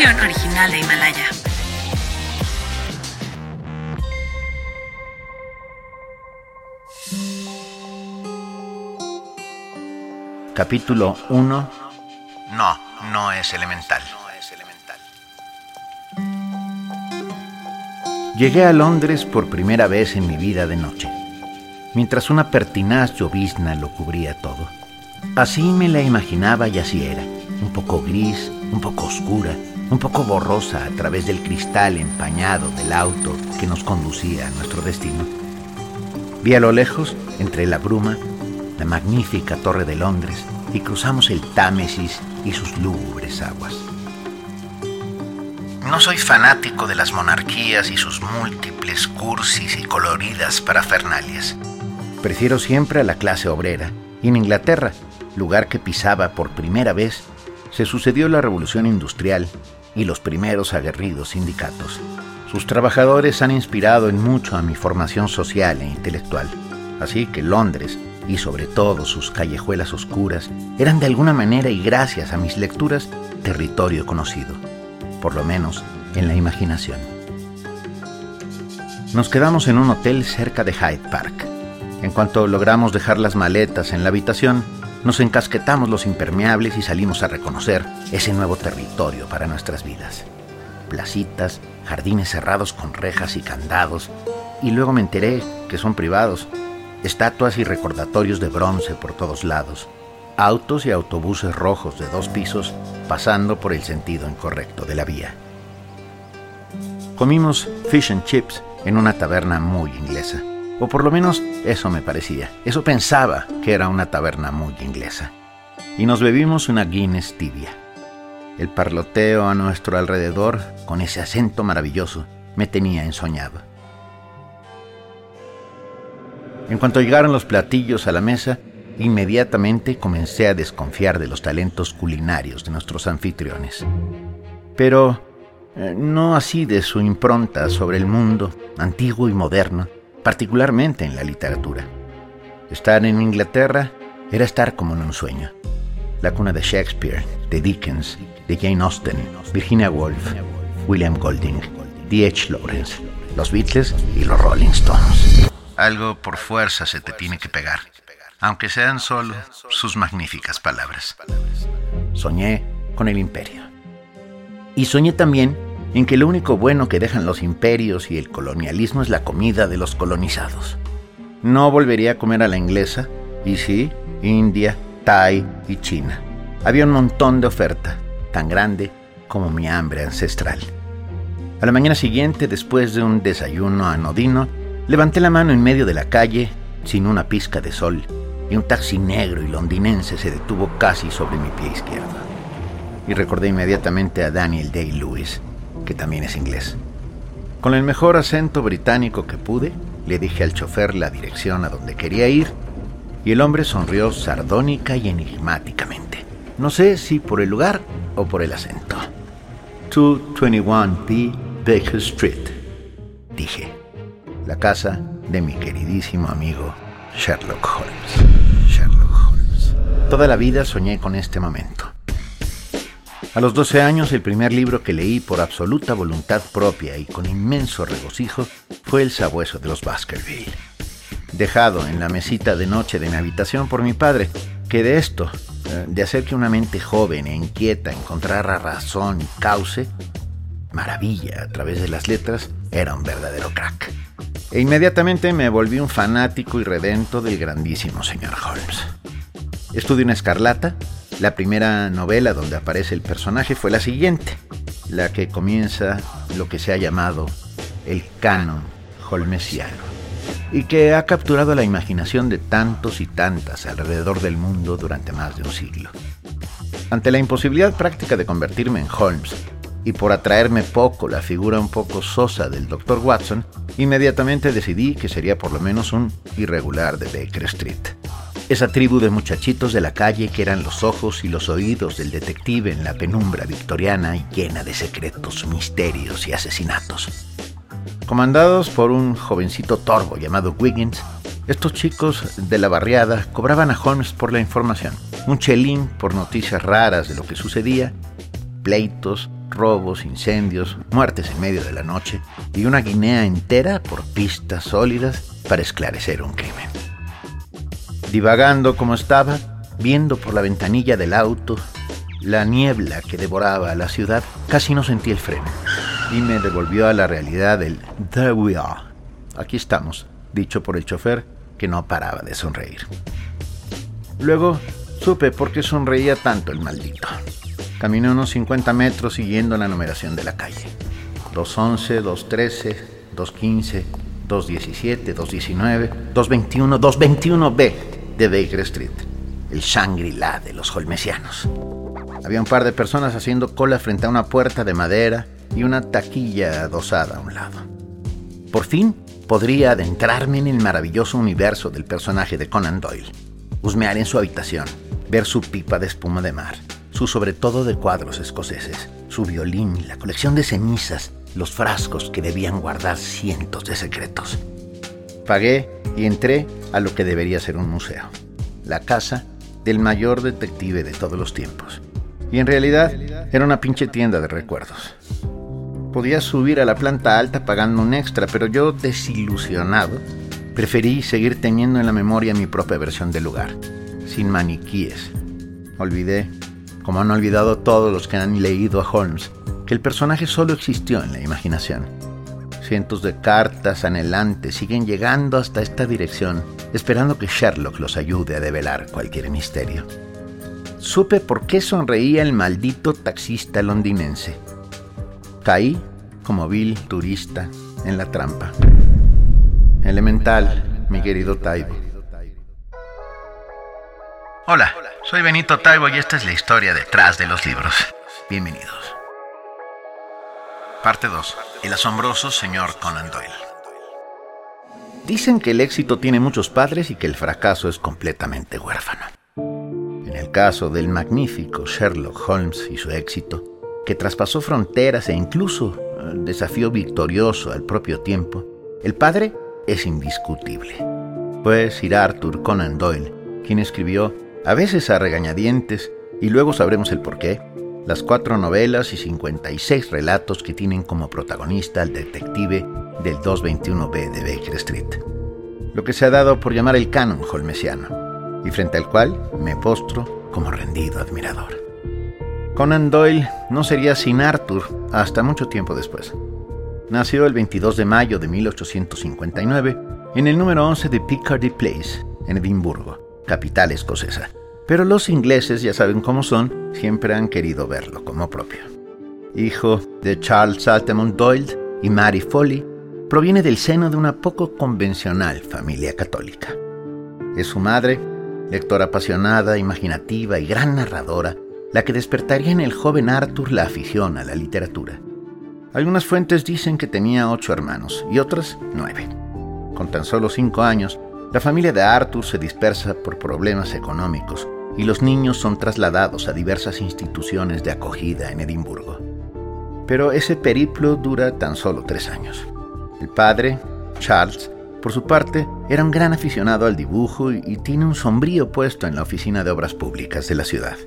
Producción original de Himalaya. Capítulo 1. No, no es elemental. Llegué a Londres por primera vez en mi vida de noche, mientras una pertinaz llovizna lo cubría todo. Así me la imaginaba y así era, un poco gris, un poco oscura, un poco borrosa a través del cristal empañado del auto que nos conducía a nuestro destino. Vi a lo lejos, entre la bruma, la magnífica Torre de Londres y cruzamos el Támesis y sus lúgubres aguas. No soy fanático de las monarquías y sus múltiples cursis y coloridas parafernalias. Prefiero siempre a la clase obrera. Y en Inglaterra, lugar que pisaba por primera vez, se sucedió la revolución industrial y los primeros aguerridos sindicatos. Sus trabajadores han inspirado en mucho a mi formación social e intelectual. Así que Londres, y sobre todo sus callejuelas oscuras, eran de alguna manera y gracias a mis lecturas territorio conocido, por lo menos en la imaginación. Nos quedamos en un hotel cerca de Hyde Park. En cuanto logramos dejar las maletas en la habitación, nos encasquetamos los impermeables y salimos a reconocer ese nuevo territorio para nuestras vidas. Placitas, jardines cerrados con rejas y candados, y luego me enteré que son privados, estatuas y recordatorios de bronce por todos lados, autos y autobuses rojos de dos pisos pasando por el sentido incorrecto de la vía. Comimos fish and chips en una taberna muy inglesa, o por lo menos eso me parecía, eso pensaba que era una taberna muy inglesa, y nos bebimos una Guinness tibia. El parloteo a nuestro alrededor, con ese acento maravilloso, me tenía ensoñado. En cuanto llegaron los platillos a la mesa, inmediatamente comencé a desconfiar de los talentos culinarios de nuestros anfitriones. Pero eh, no así de su impronta sobre el mundo, antiguo y moderno, particularmente en la literatura. Estar en Inglaterra era estar como en un sueño. La cuna de Shakespeare, de Dickens, de Jane Austen, Virginia Woolf, William Golding, D.H. Lawrence, los Beatles y los Rolling Stones. Algo por fuerza se te tiene que pegar, aunque sean solo sus magníficas palabras. Soñé con el imperio. Y soñé también en que lo único bueno que dejan los imperios y el colonialismo es la comida de los colonizados. No volvería a comer a la inglesa, y sí, India, Thai y China. Había un montón de oferta, tan grande como mi hambre ancestral. A la mañana siguiente, después de un desayuno anodino, levanté la mano en medio de la calle, sin una pizca de sol, y un taxi negro y londinense se detuvo casi sobre mi pie izquierdo. Y recordé inmediatamente a Daniel Day-Lewis, que también es inglés. Con el mejor acento británico que pude, le dije al chofer la dirección a donde quería ir, y el hombre sonrió sardónica y enigmáticamente. No sé si por el lugar o por el acento. 221p Baker Street, dije. La casa de mi queridísimo amigo Sherlock Holmes. Sherlock Holmes. Toda la vida soñé con este momento. A los 12 años, el primer libro que leí por absoluta voluntad propia y con inmenso regocijo fue El sabueso de los Baskerville. Dejado en la mesita de noche de mi habitación por mi padre, que de esto, eh, de hacer que una mente joven e inquieta encontrara razón y cauce, maravilla a través de las letras, era un verdadero crack. E inmediatamente me volví un fanático y redento del grandísimo señor Holmes. Estudié en Escarlata. La primera novela donde aparece el personaje fue la siguiente, la que comienza lo que se ha llamado el canon holmesiano. y que ha capturado la imaginación de tantos y tantas alrededor del mundo durante más de un siglo. Ante la imposibilidad práctica de convertirme en Holmes, y por atraerme poco la figura un poco sosa del Dr. Watson, inmediatamente decidí que sería por lo menos un irregular de Baker Street. Esa tribu de muchachitos de la calle que eran los ojos y los oídos del detective en la penumbra victoriana y llena de secretos, misterios y asesinatos. Comandados por un jovencito torvo llamado Wiggins, estos chicos de la barriada cobraban a Holmes por la información, un chelín por noticias raras de lo que sucedía, pleitos, robos, incendios, muertes en medio de la noche y una Guinea entera por pistas sólidas para esclarecer un crimen. Divagando como estaba, viendo por la ventanilla del auto la niebla que devoraba la ciudad, casi no sentí el freno y me devolvió a la realidad del There we are. Aquí estamos, dicho por el chofer que no paraba de sonreír. Luego supe por qué sonreía tanto el maldito. Caminé unos 50 metros siguiendo la numeración de la calle. 211, 213, 215, 217, 219, 221, 221B de Baker Street, el Shangri-La de los holmesianos. Había un par de personas haciendo cola frente a una puerta de madera y una taquilla adosada a un lado. Por fin podría adentrarme en el maravilloso universo del personaje de Conan Doyle, husmear en su habitación, ver su pipa de espuma de mar, su sobre todo de cuadros escoceses, su violín, la colección de cenizas, los frascos que debían guardar cientos de secretos. Pagué y entré a lo que debería ser un museo, la casa del mayor detective de todos los tiempos. Y en realidad era una pinche tienda de recuerdos. Podía subir a la planta alta pagando un extra, pero yo, desilusionado, preferí seguir teniendo en la memoria mi propia versión del lugar, sin maniquíes. Olvidé como han olvidado todos los que han leído a Holmes, que el personaje solo existió en la imaginación. Cientos de cartas anhelantes siguen llegando hasta esta dirección, esperando que Sherlock los ayude a develar cualquier misterio. Supe por qué sonreía el maldito taxista londinense. Caí como vil turista en la trampa. Elemental, mi querido Taibo. Hola. Soy Benito Taibo y esta es la historia detrás de los libros. Bienvenidos. Parte 2. El asombroso señor Conan Doyle. Dicen que el éxito tiene muchos padres y que el fracaso es completamente huérfano. En el caso del magnífico Sherlock Holmes y su éxito, que traspasó fronteras e incluso eh, desafió victorioso al propio tiempo, el padre es indiscutible. Fue Sir Arthur Conan Doyle quien escribió a veces a regañadientes, y luego sabremos el porqué, las cuatro novelas y 56 relatos que tienen como protagonista al detective del 221B de Baker Street. Lo que se ha dado por llamar el canon holmesiano, y frente al cual me postro como rendido admirador. Conan Doyle no sería sin Arthur hasta mucho tiempo después. Nació el 22 de mayo de 1859 en el número 11 de Picardy Place, en Edimburgo capital escocesa. Pero los ingleses, ya saben cómo son, siempre han querido verlo como propio. Hijo de Charles Altamont Doyle y Mary Foley, proviene del seno de una poco convencional familia católica. Es su madre, lectora apasionada, imaginativa y gran narradora, la que despertaría en el joven Arthur la afición a la literatura. Algunas fuentes dicen que tenía ocho hermanos y otras nueve. Con tan solo cinco años, la familia de Arthur se dispersa por problemas económicos y los niños son trasladados a diversas instituciones de acogida en Edimburgo. Pero ese periplo dura tan solo tres años. El padre, Charles, por su parte, era un gran aficionado al dibujo y tiene un sombrío puesto en la Oficina de Obras Públicas de la ciudad.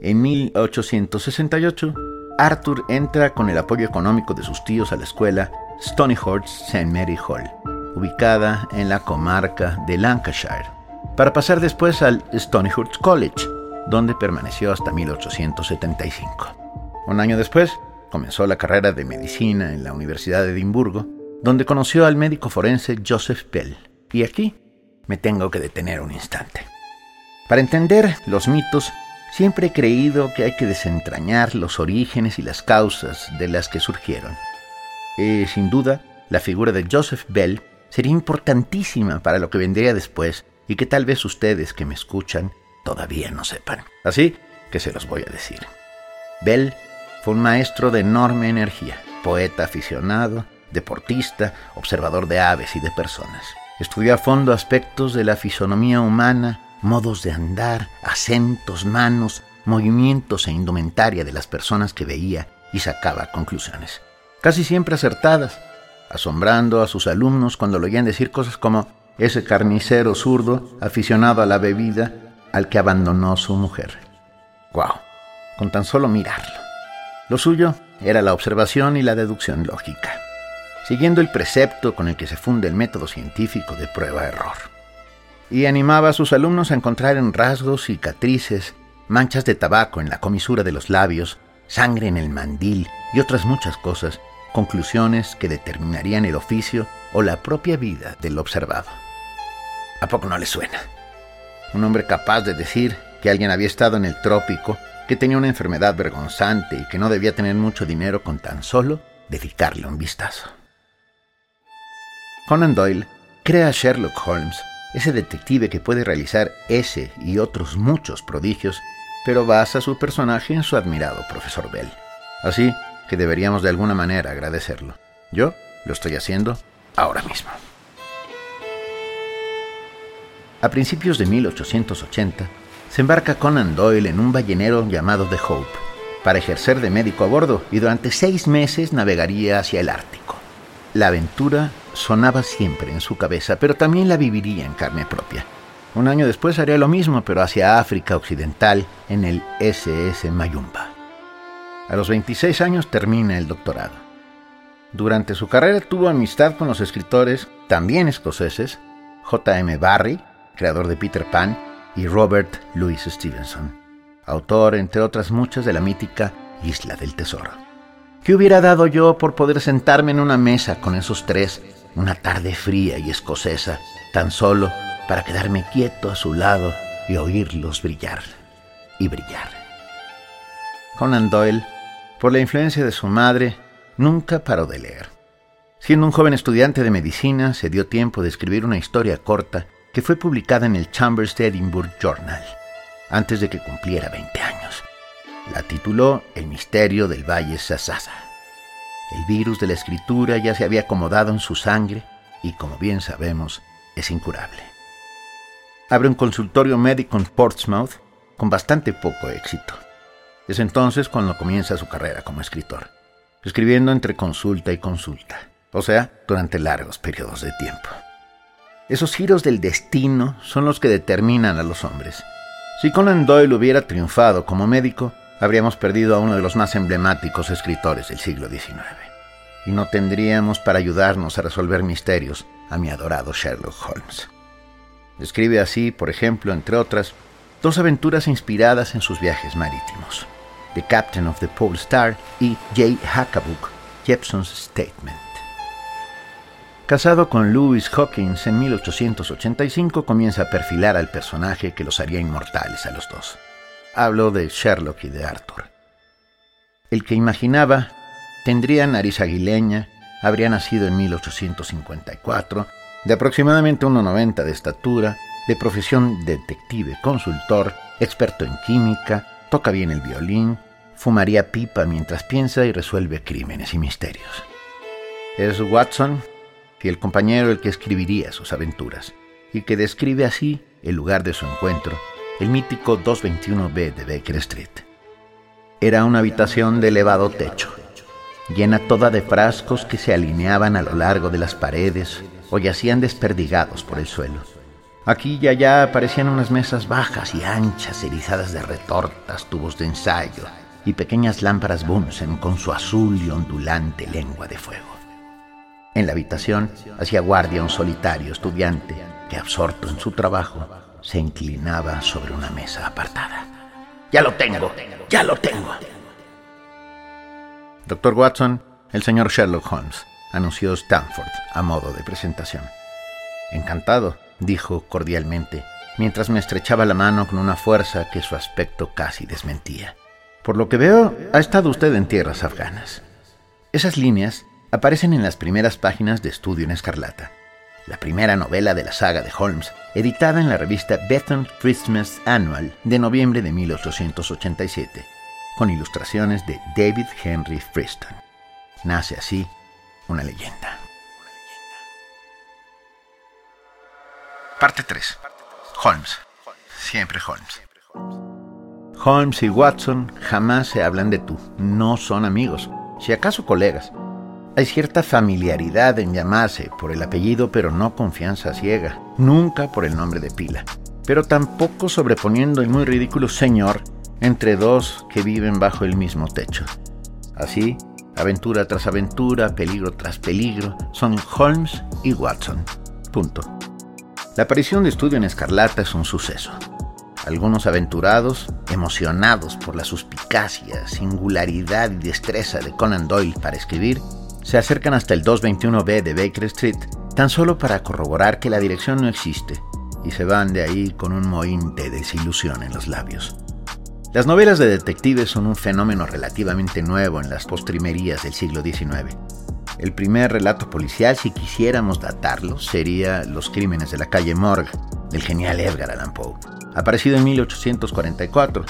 En 1868, Arthur entra con el apoyo económico de sus tíos a la escuela Stonyhurst St. Mary Hall ubicada en la comarca de Lancashire, para pasar después al Stonyhurst College, donde permaneció hasta 1875. Un año después, comenzó la carrera de medicina en la Universidad de Edimburgo, donde conoció al médico forense Joseph Bell. Y aquí me tengo que detener un instante. Para entender los mitos, siempre he creído que hay que desentrañar los orígenes y las causas de las que surgieron. Y sin duda, la figura de Joseph Bell sería importantísima para lo que vendría después y que tal vez ustedes que me escuchan todavía no sepan. Así que se los voy a decir. Bell fue un maestro de enorme energía, poeta aficionado, deportista, observador de aves y de personas. Estudió a fondo aspectos de la fisonomía humana, modos de andar, acentos, manos, movimientos e indumentaria de las personas que veía y sacaba conclusiones, casi siempre acertadas, asombrando a sus alumnos cuando lo oían decir cosas como ese carnicero zurdo aficionado a la bebida al que abandonó su mujer. ¡Guau! Con tan solo mirarlo. Lo suyo era la observación y la deducción lógica, siguiendo el precepto con el que se funde el método científico de prueba-error. Y animaba a sus alumnos a encontrar en rasgos, cicatrices, manchas de tabaco en la comisura de los labios, sangre en el mandil y otras muchas cosas, conclusiones que determinarían el oficio o la propia vida del observado. ¿A poco no le suena? Un hombre capaz de decir que alguien había estado en el trópico, que tenía una enfermedad vergonzante y que no debía tener mucho dinero con tan solo dedicarle un vistazo. Conan Doyle crea a Sherlock Holmes, ese detective que puede realizar ese y otros muchos prodigios, pero basa su personaje en su admirado profesor Bell. Así que deberíamos de alguna manera agradecerlo. Yo lo estoy haciendo ahora mismo. A principios de 1880, se embarca Conan Doyle en un ballenero llamado The Hope para ejercer de médico a bordo y durante seis meses navegaría hacia el Ártico. La aventura sonaba siempre en su cabeza, pero también la viviría en carne propia. Un año después haría lo mismo, pero hacia África Occidental en el SS Mayumba. A los 26 años termina el doctorado. Durante su carrera tuvo amistad con los escritores, también escoceses, J.M. Barrie, creador de Peter Pan, y Robert Louis Stevenson, autor, entre otras muchas, de la mítica Isla del Tesoro. ¿Qué hubiera dado yo por poder sentarme en una mesa con esos tres una tarde fría y escocesa, tan solo para quedarme quieto a su lado y oírlos brillar y brillar? Conan Doyle, por la influencia de su madre, nunca paró de leer. Siendo un joven estudiante de medicina, se dio tiempo de escribir una historia corta que fue publicada en el Chambers de Edinburgh Journal, antes de que cumpliera 20 años. La tituló El misterio del Valle Sasasa. El virus de la escritura ya se había acomodado en su sangre y, como bien sabemos, es incurable. Abre un consultorio médico en Portsmouth con bastante poco éxito. Es entonces cuando comienza su carrera como escritor, escribiendo entre consulta y consulta, o sea, durante largos periodos de tiempo. Esos giros del destino son los que determinan a los hombres. Si Conan Doyle hubiera triunfado como médico, habríamos perdido a uno de los más emblemáticos escritores del siglo XIX. Y no tendríamos para ayudarnos a resolver misterios a mi adorado Sherlock Holmes. Escribe así, por ejemplo, entre otras, dos aventuras inspiradas en sus viajes marítimos, The Captain of the Pole Star y J. Hackabook, Jepson's Statement. Casado con Louis Hawkins en 1885, comienza a perfilar al personaje que los haría inmortales a los dos. Hablo de Sherlock y de Arthur. El que imaginaba tendría nariz aguileña, habría nacido en 1854, de aproximadamente 1,90 de estatura, de profesión detective consultor, experto en química, toca bien el violín, fumaría pipa mientras piensa y resuelve crímenes y misterios. Es Watson, y el compañero el que escribiría sus aventuras, y que describe así el lugar de su encuentro, el mítico 221B de Baker Street. Era una habitación de elevado techo, llena toda de frascos que se alineaban a lo largo de las paredes o yacían desperdigados por el suelo. Aquí y allá aparecían unas mesas bajas y anchas, erizadas de retortas, tubos de ensayo y pequeñas lámparas Bunsen con su azul y ondulante lengua de fuego. En la habitación hacía guardia un solitario estudiante que, absorto en su trabajo, se inclinaba sobre una mesa apartada. Ya lo tengo, ya lo tengo. Doctor Watson, el señor Sherlock Holmes, anunció Stanford a modo de presentación. Encantado, dijo cordialmente, mientras me estrechaba la mano con una fuerza que su aspecto casi desmentía. Por lo que veo, ha estado usted en tierras afganas. Esas líneas aparecen en las primeras páginas de Estudio en Escarlata. la primera novela de la saga de Holmes, editada en la revista Bethon Christmas Annual de noviembre de 1887, con ilustraciones de David Henry Friston. Nace así una leyenda. Parte 3. Holmes. Siempre Holmes. Holmes y Watson jamás se hablan de tú, no son amigos, si acaso colegas. Hay cierta familiaridad en llamarse por el apellido, pero no confianza ciega, nunca por el nombre de pila, pero tampoco sobreponiendo el muy ridículo señor entre dos que viven bajo el mismo techo. Así, aventura tras aventura, peligro tras peligro, son Holmes y Watson. Punto. La aparición de Estudio en Escarlata es un suceso. Algunos aventurados, emocionados por la suspicacia, singularidad y destreza de Conan Doyle para escribir, se acercan hasta el 221B de Baker Street tan solo para corroborar que la dirección no existe y se van de ahí con un mohín de desilusión en los labios. Las novelas de detectives son un fenómeno relativamente nuevo en las postrimerías del siglo XIX. El primer relato policial, si quisiéramos datarlo, sería Los crímenes de la calle Morgue, del genial Edgar Allan Poe aparecido en 1844,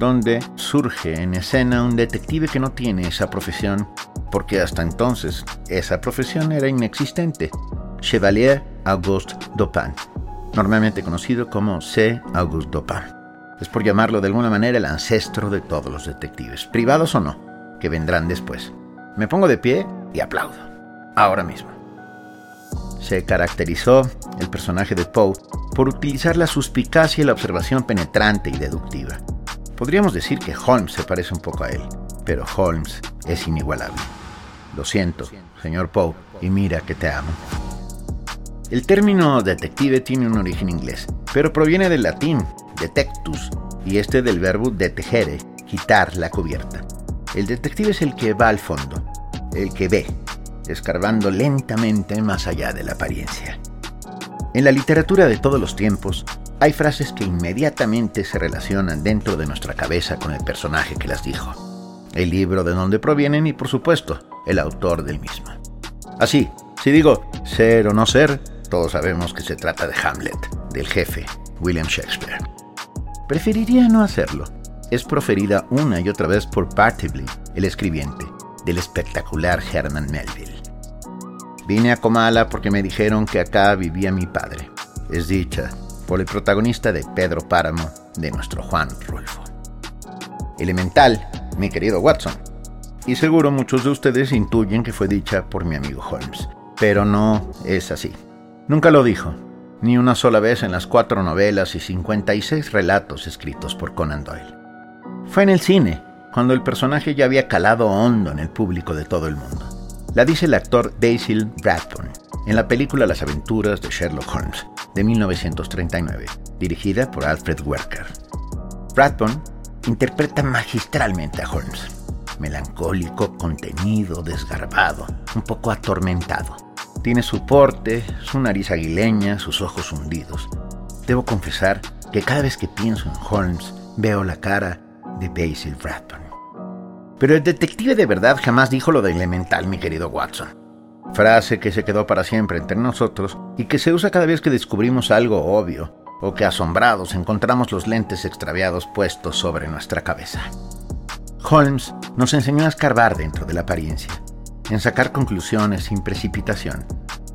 donde surge en escena un detective que no tiene esa profesión, porque hasta entonces esa profesión era inexistente, Chevalier Auguste Dupin, normalmente conocido como C. Auguste Dupin. Es por llamarlo de alguna manera el ancestro de todos los detectives, privados o no, que vendrán después. Me pongo de pie y aplaudo, ahora mismo. Se caracterizó el personaje de Poe por utilizar la suspicacia y la observación penetrante y deductiva. Podríamos decir que Holmes se parece un poco a él, pero Holmes es inigualable. Lo siento, señor Poe, y mira que te amo. El término detective tiene un origen inglés, pero proviene del latín detectus y este del verbo detegere, quitar la cubierta. El detective es el que va al fondo, el que ve, escarbando lentamente más allá de la apariencia. En la literatura de todos los tiempos, hay frases que inmediatamente se relacionan dentro de nuestra cabeza con el personaje que las dijo, el libro de donde provienen y por supuesto el autor del mismo. Así, si digo ser o no ser, todos sabemos que se trata de Hamlet, del jefe, William Shakespeare. Preferiría no hacerlo. Es proferida una y otra vez por Partibly, el escribiente, del espectacular Herman Melville. Vine a Comala porque me dijeron que acá vivía mi padre. Es dicha por el protagonista de Pedro Páramo de nuestro Juan Rulfo. Elemental, mi querido Watson. Y seguro muchos de ustedes intuyen que fue dicha por mi amigo Holmes. Pero no es así. Nunca lo dijo, ni una sola vez en las cuatro novelas y 56 relatos escritos por Conan Doyle. Fue en el cine, cuando el personaje ya había calado hondo en el público de todo el mundo. La dice el actor Basil Bradburn en la película Las aventuras de Sherlock Holmes de 1939, dirigida por Alfred Werker. Bradburn interpreta magistralmente a Holmes, melancólico, contenido, desgarbado, un poco atormentado. Tiene su porte, su nariz aguileña, sus ojos hundidos. Debo confesar que cada vez que pienso en Holmes veo la cara de Basil Bradburn. Pero el detective de verdad jamás dijo lo de elemental, mi querido Watson. Frase que se quedó para siempre entre nosotros y que se usa cada vez que descubrimos algo obvio o que asombrados encontramos los lentes extraviados puestos sobre nuestra cabeza. Holmes nos enseñó a escarbar dentro de la apariencia, en sacar conclusiones sin precipitación,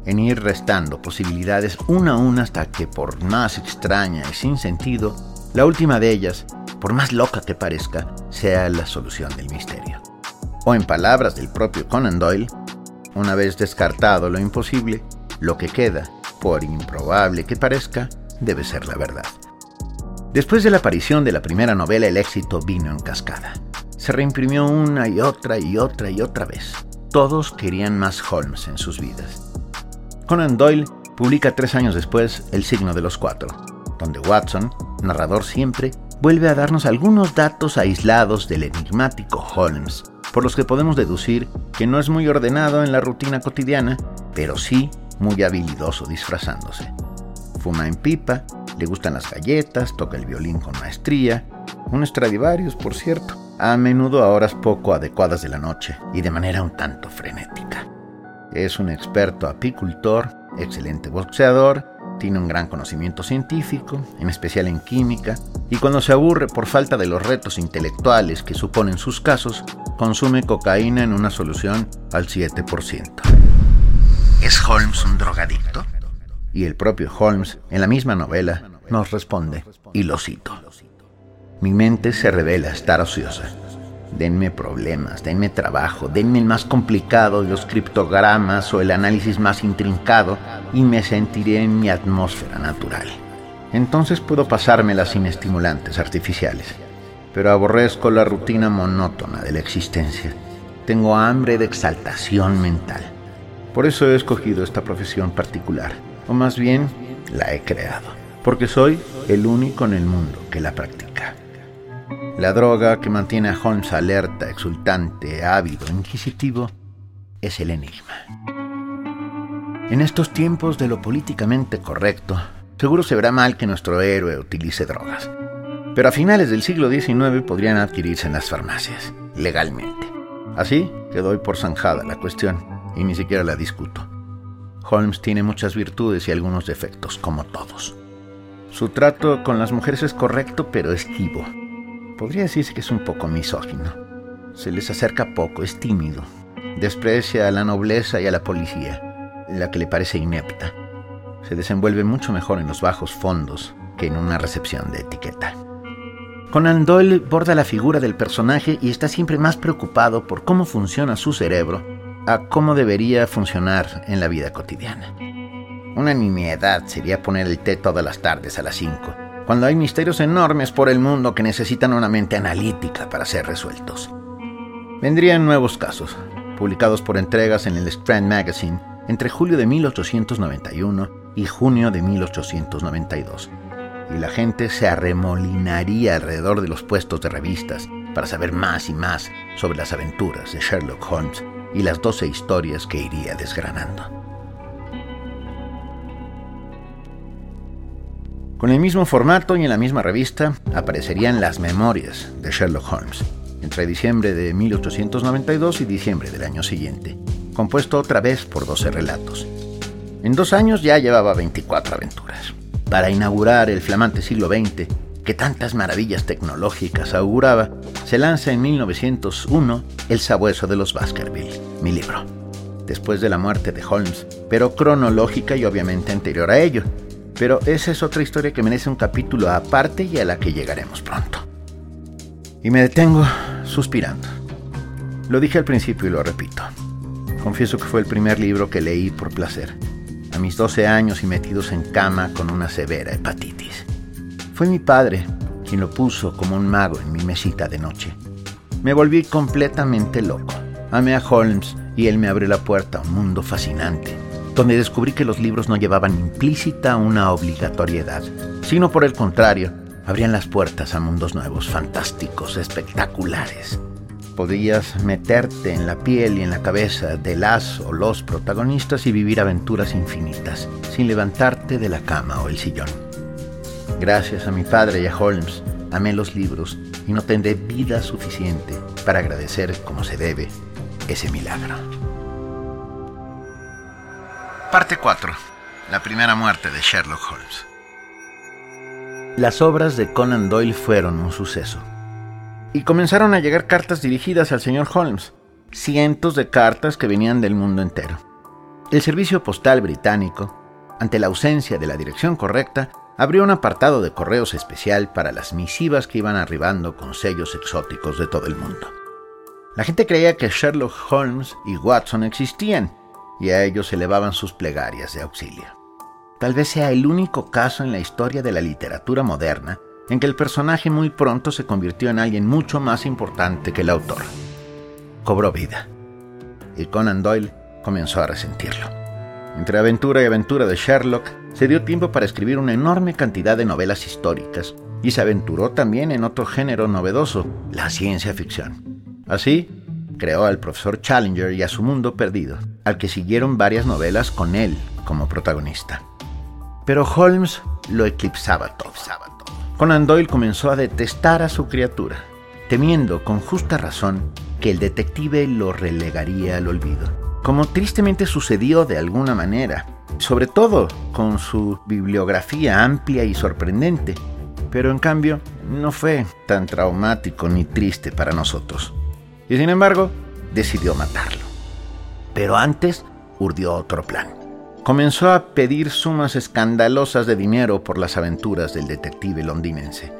en ir restando posibilidades una a una hasta que, por más extraña y sin sentido, la última de ellas por más loca que parezca, sea la solución del misterio. O en palabras del propio Conan Doyle, una vez descartado lo imposible, lo que queda, por improbable que parezca, debe ser la verdad. Después de la aparición de la primera novela, el éxito vino en cascada. Se reimprimió una y otra y otra y otra vez. Todos querían más Holmes en sus vidas. Conan Doyle publica tres años después El signo de los cuatro, donde Watson, narrador siempre, vuelve a darnos algunos datos aislados del enigmático Holmes, por los que podemos deducir que no es muy ordenado en la rutina cotidiana, pero sí muy habilidoso disfrazándose. Fuma en pipa, le gustan las galletas, toca el violín con maestría, un Stradivarius, por cierto, a menudo a horas poco adecuadas de la noche y de manera un tanto frenética. Es un experto apicultor excelente boxeador, tiene un gran conocimiento científico, en especial en química, y cuando se aburre por falta de los retos intelectuales que suponen sus casos, consume cocaína en una solución al 7%. ¿Es Holmes un drogadicto? Y el propio Holmes, en la misma novela, nos responde, y lo cito. Mi mente se revela estar ociosa. Denme problemas, denme trabajo, denme el más complicado de los criptogramas o el análisis más intrincado y me sentiré en mi atmósfera natural. Entonces puedo pasármela sin estimulantes artificiales. Pero aborrezco la rutina monótona de la existencia. Tengo hambre de exaltación mental. Por eso he escogido esta profesión particular, o más bien la he creado, porque soy el único en el mundo que la practica. La droga que mantiene a Holmes alerta, exultante, ávido, inquisitivo, es el enigma. En estos tiempos de lo políticamente correcto, seguro se verá mal que nuestro héroe utilice drogas. Pero a finales del siglo XIX podrían adquirirse en las farmacias, legalmente. Así que doy por zanjada la cuestión y ni siquiera la discuto. Holmes tiene muchas virtudes y algunos defectos, como todos. Su trato con las mujeres es correcto pero esquivo Podría decirse que es un poco misógino. Se les acerca poco, es tímido. Desprecia a la nobleza y a la policía, la que le parece inepta. Se desenvuelve mucho mejor en los bajos fondos que en una recepción de etiqueta. Conan Doyle borda la figura del personaje y está siempre más preocupado por cómo funciona su cerebro a cómo debería funcionar en la vida cotidiana. Una nimiedad sería poner el té todas las tardes a las 5 cuando hay misterios enormes por el mundo que necesitan una mente analítica para ser resueltos. Vendrían nuevos casos, publicados por entregas en el Strand Magazine entre julio de 1891 y junio de 1892, y la gente se arremolinaría alrededor de los puestos de revistas para saber más y más sobre las aventuras de Sherlock Holmes y las doce historias que iría desgranando. Con el mismo formato y en la misma revista aparecerían las memorias de Sherlock Holmes, entre diciembre de 1892 y diciembre del año siguiente, compuesto otra vez por 12 relatos. En dos años ya llevaba 24 aventuras. Para inaugurar el flamante siglo XX, que tantas maravillas tecnológicas auguraba, se lanza en 1901 El sabueso de los Baskerville, mi libro. Después de la muerte de Holmes, pero cronológica y obviamente anterior a ello, pero esa es otra historia que merece un capítulo aparte y a la que llegaremos pronto. Y me detengo suspirando. Lo dije al principio y lo repito. Confieso que fue el primer libro que leí por placer, a mis 12 años y metidos en cama con una severa hepatitis. Fue mi padre quien lo puso como un mago en mi mesita de noche. Me volví completamente loco. Amé a Holmes y él me abrió la puerta a un mundo fascinante donde descubrí que los libros no llevaban implícita una obligatoriedad, sino por el contrario, abrían las puertas a mundos nuevos, fantásticos, espectaculares. Podías meterte en la piel y en la cabeza de las o los protagonistas y vivir aventuras infinitas, sin levantarte de la cama o el sillón. Gracias a mi padre y a Holmes, amé los libros y no tendré vida suficiente para agradecer como se debe ese milagro. Parte 4. La primera muerte de Sherlock Holmes. Las obras de Conan Doyle fueron un suceso. Y comenzaron a llegar cartas dirigidas al señor Holmes. Cientos de cartas que venían del mundo entero. El servicio postal británico, ante la ausencia de la dirección correcta, abrió un apartado de correos especial para las misivas que iban arribando con sellos exóticos de todo el mundo. La gente creía que Sherlock Holmes y Watson existían y a ellos elevaban sus plegarias de auxilio. Tal vez sea el único caso en la historia de la literatura moderna en que el personaje muy pronto se convirtió en alguien mucho más importante que el autor. Cobró vida. Y Conan Doyle comenzó a resentirlo. Entre aventura y aventura de Sherlock, se dio tiempo para escribir una enorme cantidad de novelas históricas y se aventuró también en otro género novedoso, la ciencia ficción. Así, creó al profesor Challenger y a su mundo perdido, al que siguieron varias novelas con él como protagonista. Pero Holmes lo eclipsaba todo. Conan Doyle comenzó a detestar a su criatura, temiendo con justa razón que el detective lo relegaría al olvido, como tristemente sucedió de alguna manera, sobre todo con su bibliografía amplia y sorprendente, pero en cambio no fue tan traumático ni triste para nosotros. Y sin embargo, decidió matarlo. Pero antes urdió otro plan. Comenzó a pedir sumas escandalosas de dinero por las aventuras del detective londinense,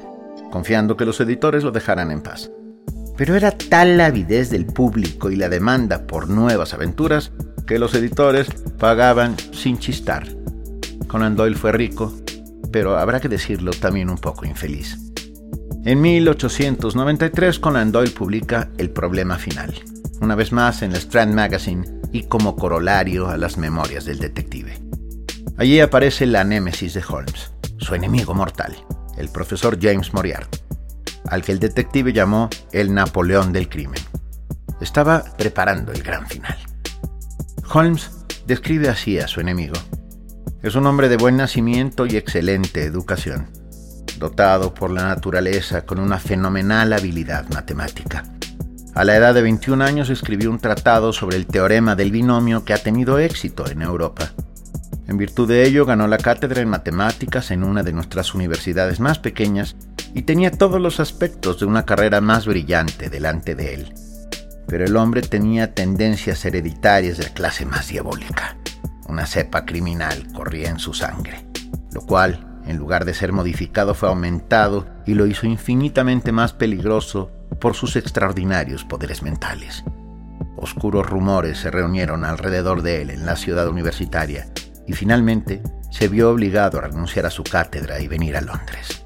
confiando que los editores lo dejaran en paz. Pero era tal la avidez del público y la demanda por nuevas aventuras que los editores pagaban sin chistar. Conan Doyle fue rico, pero habrá que decirlo también un poco infeliz. En 1893 Conan Doyle publica El problema final, una vez más en la Strand Magazine y como corolario a las memorias del detective. Allí aparece la némesis de Holmes, su enemigo mortal, el profesor James Moriarty, al que el detective llamó el Napoleón del crimen. Estaba preparando el gran final. Holmes describe así a su enemigo. Es un hombre de buen nacimiento y excelente educación, dotado por la naturaleza con una fenomenal habilidad matemática. A la edad de 21 años escribió un tratado sobre el teorema del binomio que ha tenido éxito en Europa. En virtud de ello ganó la cátedra en matemáticas en una de nuestras universidades más pequeñas y tenía todos los aspectos de una carrera más brillante delante de él pero el hombre tenía tendencias hereditarias de la clase más diabólica. Una cepa criminal corría en su sangre, lo cual, en lugar de ser modificado, fue aumentado y lo hizo infinitamente más peligroso por sus extraordinarios poderes mentales. Oscuros rumores se reunieron alrededor de él en la ciudad universitaria y finalmente se vio obligado a renunciar a su cátedra y venir a Londres.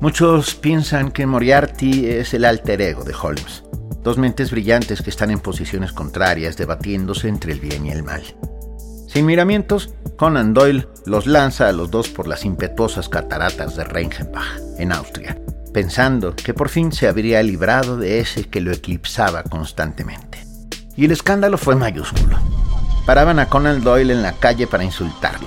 Muchos piensan que Moriarty es el alter ego de Holmes, Dos mentes brillantes que están en posiciones contrarias debatiéndose entre el bien y el mal. Sin miramientos, Conan Doyle los lanza a los dos por las impetuosas cataratas de Reichenbach, en Austria, pensando que por fin se habría librado de ese que lo eclipsaba constantemente. Y el escándalo fue mayúsculo. Paraban a Conan Doyle en la calle para insultarlo.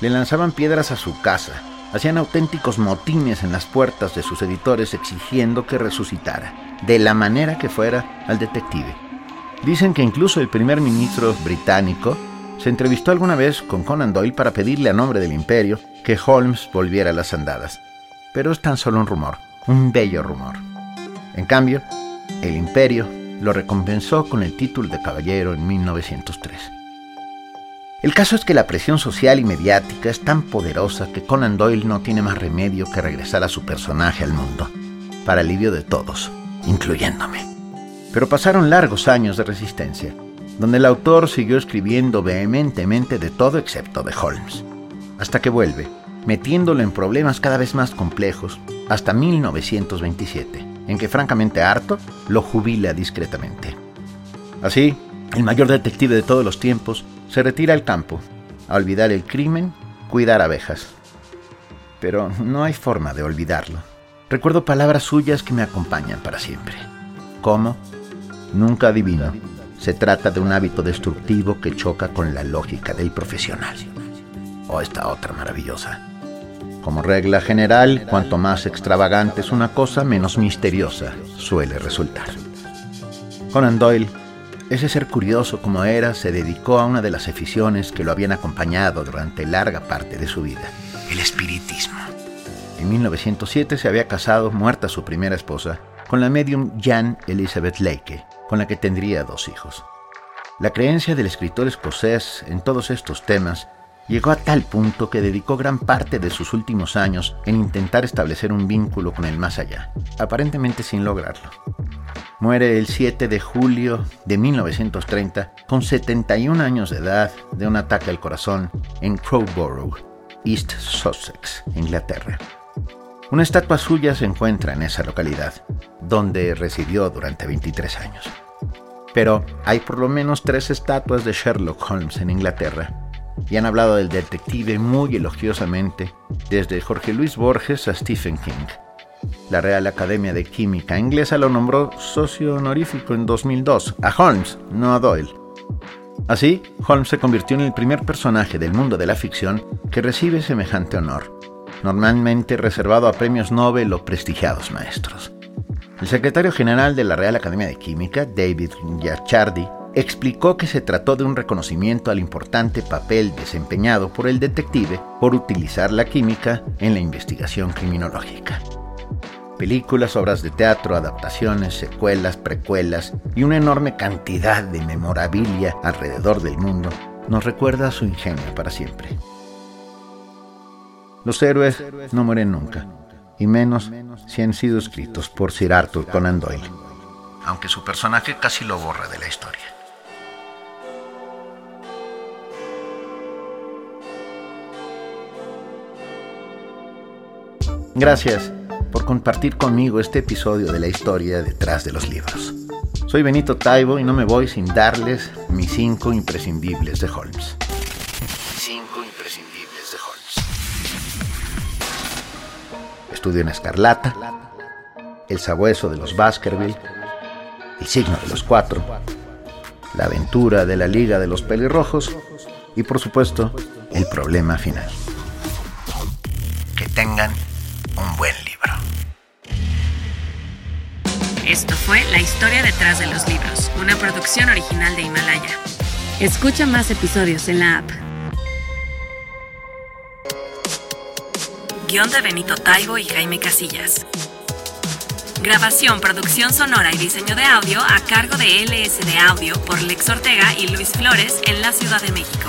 Le lanzaban piedras a su casa, hacían auténticos motines en las puertas de sus editores exigiendo que resucitara, de la manera que fuera, al detective. Dicen que incluso el primer ministro británico se entrevistó alguna vez con Conan Doyle para pedirle a nombre del imperio que Holmes volviera a las andadas. Pero es tan solo un rumor, un bello rumor. En cambio, el imperio lo recompensó con el título de caballero en 1903. El caso es que la presión social y mediática es tan poderosa que Conan Doyle no tiene más remedio que regresar a su personaje al mundo, para alivio de todos, incluyéndome. Pero pasaron largos años de resistencia, donde el autor siguió escribiendo vehementemente de todo excepto de Holmes, hasta que vuelve, metiéndolo en problemas cada vez más complejos, hasta 1927, en que francamente harto lo jubila discretamente. Así, el mayor detective de todos los tiempos se retira al campo, a olvidar el crimen, cuidar abejas. Pero no hay forma de olvidarlo. Recuerdo palabras suyas que me acompañan para siempre. ¿Cómo? Nunca adivino. Se trata de un hábito destructivo que choca con la lógica del profesional. O esta otra maravillosa. Como regla general, cuanto más extravagante es una cosa, menos misteriosa suele resultar. Conan Doyle ese ser curioso como era se dedicó a una de las aficiones que lo habían acompañado durante larga parte de su vida, el espiritismo. En 1907 se había casado, muerta su primera esposa, con la medium Jan Elizabeth Lake, con la que tendría dos hijos. La creencia del escritor escocés en todos estos temas llegó a tal punto que dedicó gran parte de sus últimos años en intentar establecer un vínculo con el más allá, aparentemente sin lograrlo. Muere el 7 de julio de 1930 con 71 años de edad de un ataque al corazón en Crowborough, East Sussex, Inglaterra. Una estatua suya se encuentra en esa localidad, donde residió durante 23 años. Pero hay por lo menos tres estatuas de Sherlock Holmes en Inglaterra, y han hablado del detective muy elogiosamente, desde Jorge Luis Borges a Stephen King. La Real Academia de Química Inglesa lo nombró socio honorífico en 2002, a Holmes, no a Doyle. Así, Holmes se convirtió en el primer personaje del mundo de la ficción que recibe semejante honor, normalmente reservado a premios Nobel o prestigiados maestros. El secretario general de la Real Academia de Química, David Giachardi, explicó que se trató de un reconocimiento al importante papel desempeñado por el detective por utilizar la química en la investigación criminológica. Películas, obras de teatro, adaptaciones, secuelas, precuelas y una enorme cantidad de memorabilia alrededor del mundo nos recuerda su ingenio para siempre. Los héroes no mueren nunca, y menos si han sido escritos por Sir Arthur Conan Doyle, aunque su personaje casi lo borra de la historia. Gracias por compartir conmigo este episodio de la historia detrás de los libros. Soy Benito Taibo y no me voy sin darles mis cinco imprescindibles de Holmes. Cinco imprescindibles de Holmes. Estudio en Escarlata, El sabueso de los Baskerville, El signo de los cuatro, La aventura de la Liga de los Pelirrojos y por supuesto, El problema final. Que tengan Esto fue La historia detrás de los libros, una producción original de Himalaya. Escucha más episodios en la app. Guión de Benito Taibo y Jaime Casillas. Grabación, producción sonora y diseño de audio a cargo de LSD Audio por Lex Ortega y Luis Flores en la Ciudad de México.